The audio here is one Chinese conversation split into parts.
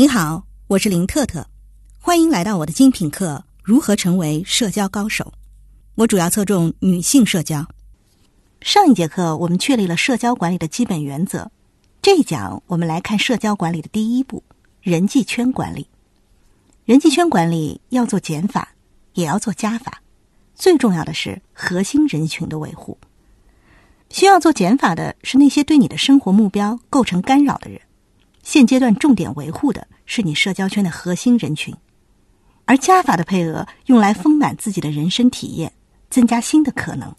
你好，我是林特特，欢迎来到我的精品课《如何成为社交高手》。我主要侧重女性社交。上一节课我们确立了社交管理的基本原则，这一讲我们来看社交管理的第一步——人际圈管理。人际圈管理要做减法，也要做加法，最重要的是核心人群的维护。需要做减法的是那些对你的生活目标构成干扰的人。现阶段重点维护的是你社交圈的核心人群，而加法的配额用来丰满自己的人生体验，增加新的可能。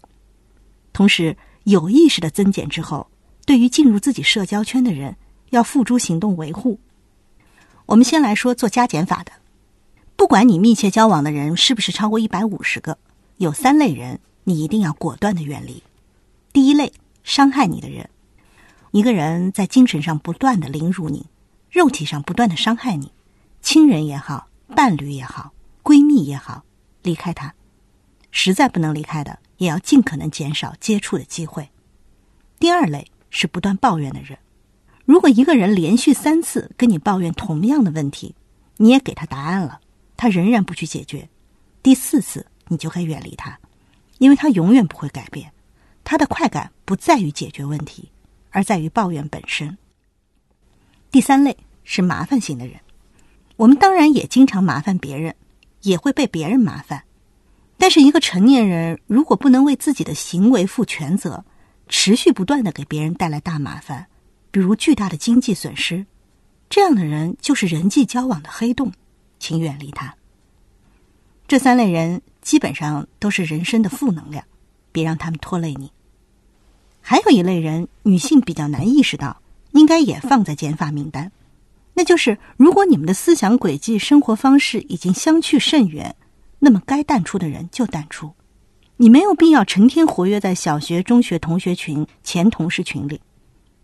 同时，有意识的增减之后，对于进入自己社交圈的人，要付诸行动维护。我们先来说做加减法的，不管你密切交往的人是不是超过一百五十个，有三类人你一定要果断的远离。第一类，伤害你的人。一个人在精神上不断的凌辱你，肉体上不断的伤害你，亲人也好，伴侣也好，闺蜜也好，离开他。实在不能离开的，也要尽可能减少接触的机会。第二类是不断抱怨的人。如果一个人连续三次跟你抱怨同样的问题，你也给他答案了，他仍然不去解决，第四次你就该远离他，因为他永远不会改变。他的快感不在于解决问题。而在于抱怨本身。第三类是麻烦型的人，我们当然也经常麻烦别人，也会被别人麻烦。但是，一个成年人如果不能为自己的行为负全责，持续不断的给别人带来大麻烦，比如巨大的经济损失，这样的人就是人际交往的黑洞，请远离他。这三类人基本上都是人生的负能量，别让他们拖累你。还有一类人，女性比较难意识到，应该也放在减法名单。那就是，如果你们的思想轨迹、生活方式已经相去甚远，那么该淡出的人就淡出。你没有必要成天活跃在小学、中学同学群、前同事群里。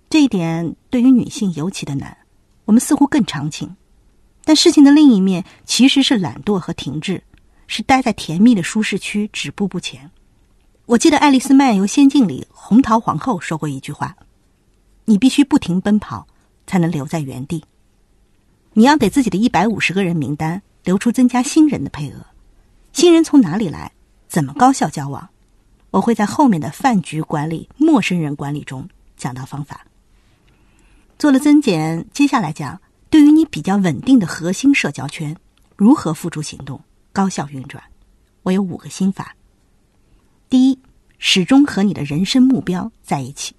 这一点对于女性尤其的难。我们似乎更长情，但事情的另一面其实是懒惰和停滞，是待在甜蜜的舒适区，止步不前。我记得《爱丽丝漫游仙境》里，红桃皇后说过一句话：“你必须不停奔跑，才能留在原地。你要给自己的一百五十个人名单留出增加新人的配额。新人从哪里来？怎么高效交往？我会在后面的饭局管理、陌生人管理中讲到方法。做了增减，接下来讲对于你比较稳定的核心社交圈如何付诸行动、高效运转。我有五个心法。”第一，始终和你的人生目标在一起。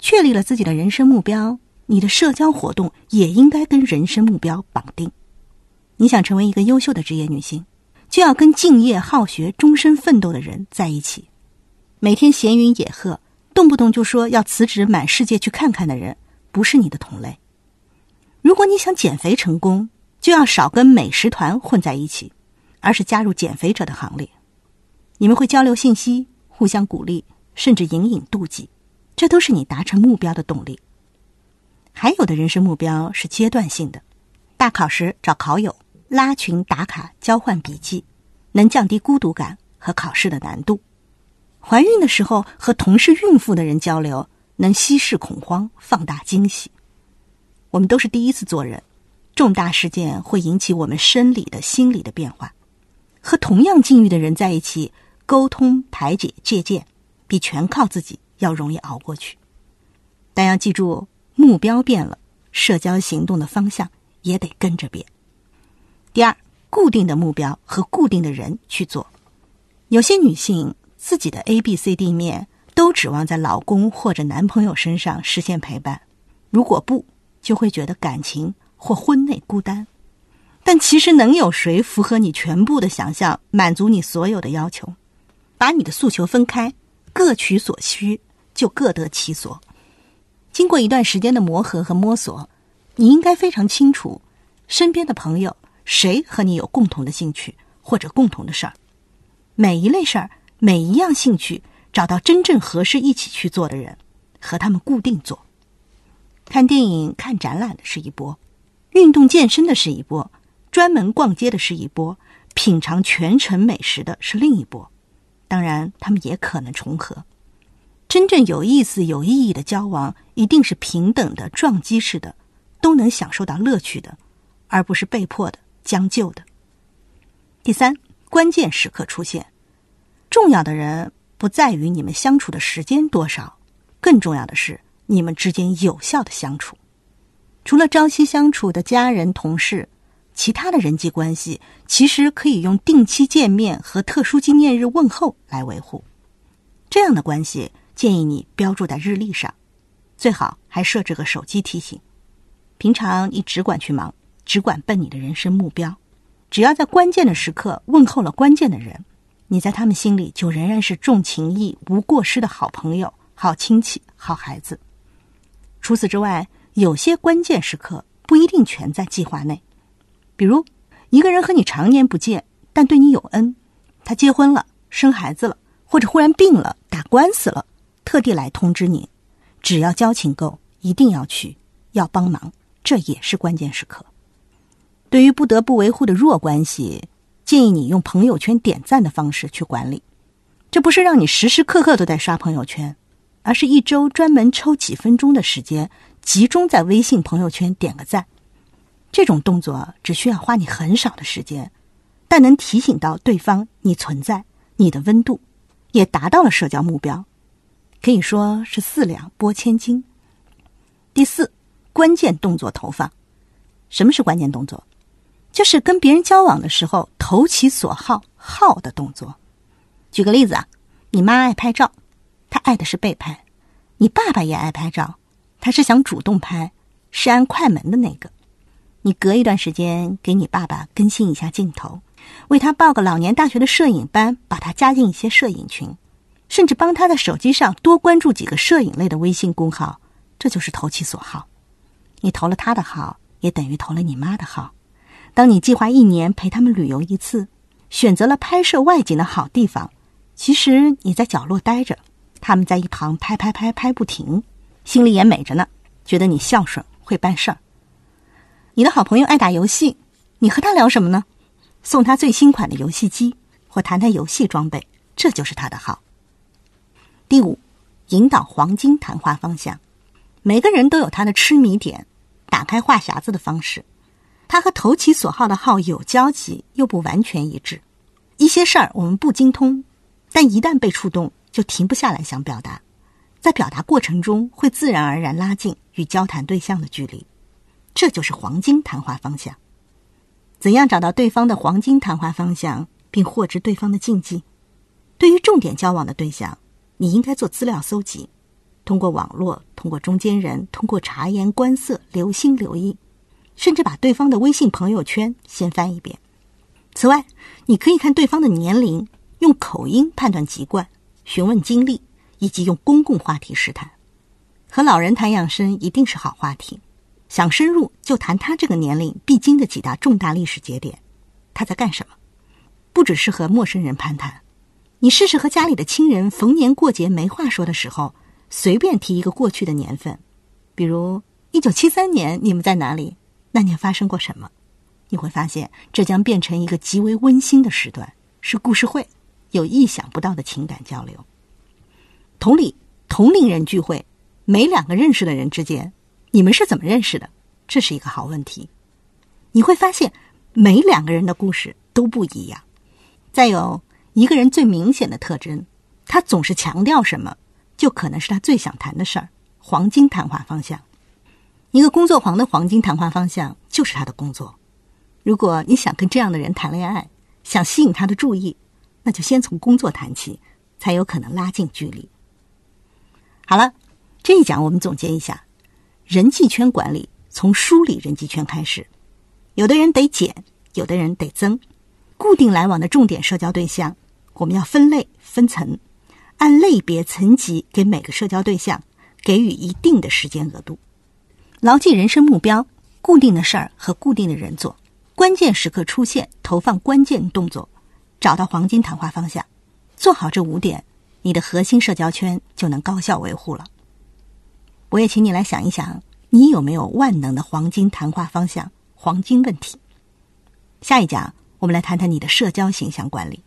确立了自己的人生目标，你的社交活动也应该跟人生目标绑定。你想成为一个优秀的职业女性，就要跟敬业好学、终身奋斗的人在一起。每天闲云野鹤，动不动就说要辞职满世界去看看的人，不是你的同类。如果你想减肥成功，就要少跟美食团混在一起，而是加入减肥者的行列。你们会交流信息，互相鼓励，甚至隐隐妒忌，这都是你达成目标的动力。还有的人生目标是阶段性的，大考时找考友，拉群打卡，交换笔记，能降低孤独感和考试的难度。怀孕的时候和同是孕妇的人交流，能稀释恐慌，放大惊喜。我们都是第一次做人，重大事件会引起我们生理的、心理的变化。和同样境遇的人在一起。沟通、排解、借鉴，比全靠自己要容易熬过去。但要记住，目标变了，社交行动的方向也得跟着变。第二，固定的目标和固定的人去做。有些女性自己的 A、B、C、D 面都指望在老公或者男朋友身上实现陪伴，如果不，就会觉得感情或婚内孤单。但其实能有谁符合你全部的想象，满足你所有的要求？把你的诉求分开，各取所需，就各得其所。经过一段时间的磨合和摸索，你应该非常清楚，身边的朋友谁和你有共同的兴趣或者共同的事儿。每一类事儿，每一样兴趣，找到真正合适一起去做的人，和他们固定做。看电影、看展览的是一波，运动健身的是一波，专门逛街的是一波，品尝全城美食的是另一波。当然，他们也可能重合。真正有意思、有意义的交往，一定是平等的、撞击式的，都能享受到乐趣的，而不是被迫的、将就的。第三，关键时刻出现，重要的人不在于你们相处的时间多少，更重要的是你们之间有效的相处。除了朝夕相处的家人、同事，其他的人际关系其实可以用定期见面和特殊纪念日问候来维护。这样的关系，建议你标注在日历上，最好还设置个手机提醒。平常你只管去忙，只管奔你的人生目标。只要在关键的时刻问候了关键的人，你在他们心里就仍然是重情义、无过失的好朋友、好亲戚、好孩子。除此之外，有些关键时刻不一定全在计划内。比如，一个人和你常年不见，但对你有恩，他结婚了、生孩子了，或者忽然病了、打官司了，特地来通知你，只要交情够，一定要去，要帮忙，这也是关键时刻。对于不得不维护的弱关系，建议你用朋友圈点赞的方式去管理。这不是让你时时刻刻都在刷朋友圈，而是一周专门抽几分钟的时间，集中在微信朋友圈点个赞。这种动作只需要花你很少的时间，但能提醒到对方你存在，你的温度，也达到了社交目标，可以说是四两拨千斤。第四，关键动作投放。什么是关键动作？就是跟别人交往的时候投其所好好的动作。举个例子啊，你妈爱拍照，她爱的是被拍；你爸爸也爱拍照，他是想主动拍，是按快门的那个。你隔一段时间给你爸爸更新一下镜头，为他报个老年大学的摄影班，把他加进一些摄影群，甚至帮他在手机上多关注几个摄影类的微信公号，这就是投其所好。你投了他的好，也等于投了你妈的好。当你计划一年陪他们旅游一次，选择了拍摄外景的好地方，其实你在角落待着，他们在一旁拍拍拍拍不停，心里也美着呢，觉得你孝顺会办事儿。你的好朋友爱打游戏，你和他聊什么呢？送他最新款的游戏机，或谈谈游戏装备，这就是他的好。第五，引导黄金谈话方向。每个人都有他的痴迷点，打开话匣子的方式。他和投其所好的号有交集，又不完全一致。一些事儿我们不精通，但一旦被触动，就停不下来想表达。在表达过程中，会自然而然拉近与交谈对象的距离。这就是黄金谈话方向。怎样找到对方的黄金谈话方向，并获知对方的禁忌？对于重点交往的对象，你应该做资料搜集，通过网络，通过中间人，通过察言观色，留心留意。甚至把对方的微信朋友圈先翻一遍。此外，你可以看对方的年龄，用口音判断籍贯，询问经历，以及用公共话题试探。和老人谈养生一定是好话题。想深入，就谈他这个年龄必经的几大重大历史节点。他在干什么？不只是和陌生人攀谈，你试试和家里的亲人逢年过节没话说的时候，随便提一个过去的年份，比如一九七三年，你们在哪里？那年发生过什么？你会发现，这将变成一个极为温馨的时段，是故事会，有意想不到的情感交流。同理，同龄人聚会，每两个认识的人之间，你们是怎么认识的？这是一个好问题。你会发现，每两个人的故事都不一样。再有一个人最明显的特征，他总是强调什么，就可能是他最想谈的事儿，黄金谈话方向。一个工作狂的黄金谈话方向就是他的工作。如果你想跟这样的人谈恋爱，想吸引他的注意，那就先从工作谈起，才有可能拉近距离。好了，这一讲我们总结一下：人际圈管理从梳理人际圈开始，有的人得减，有的人得增。固定来往的重点社交对象，我们要分类分层，按类别层级给每个社交对象给予一定的时间额度。牢记人生目标，固定的事儿和固定的人做，关键时刻出现，投放关键动作，找到黄金谈话方向，做好这五点，你的核心社交圈就能高效维护了。我也请你来想一想，你有没有万能的黄金谈话方向？黄金问题。下一讲我们来谈谈你的社交形象管理。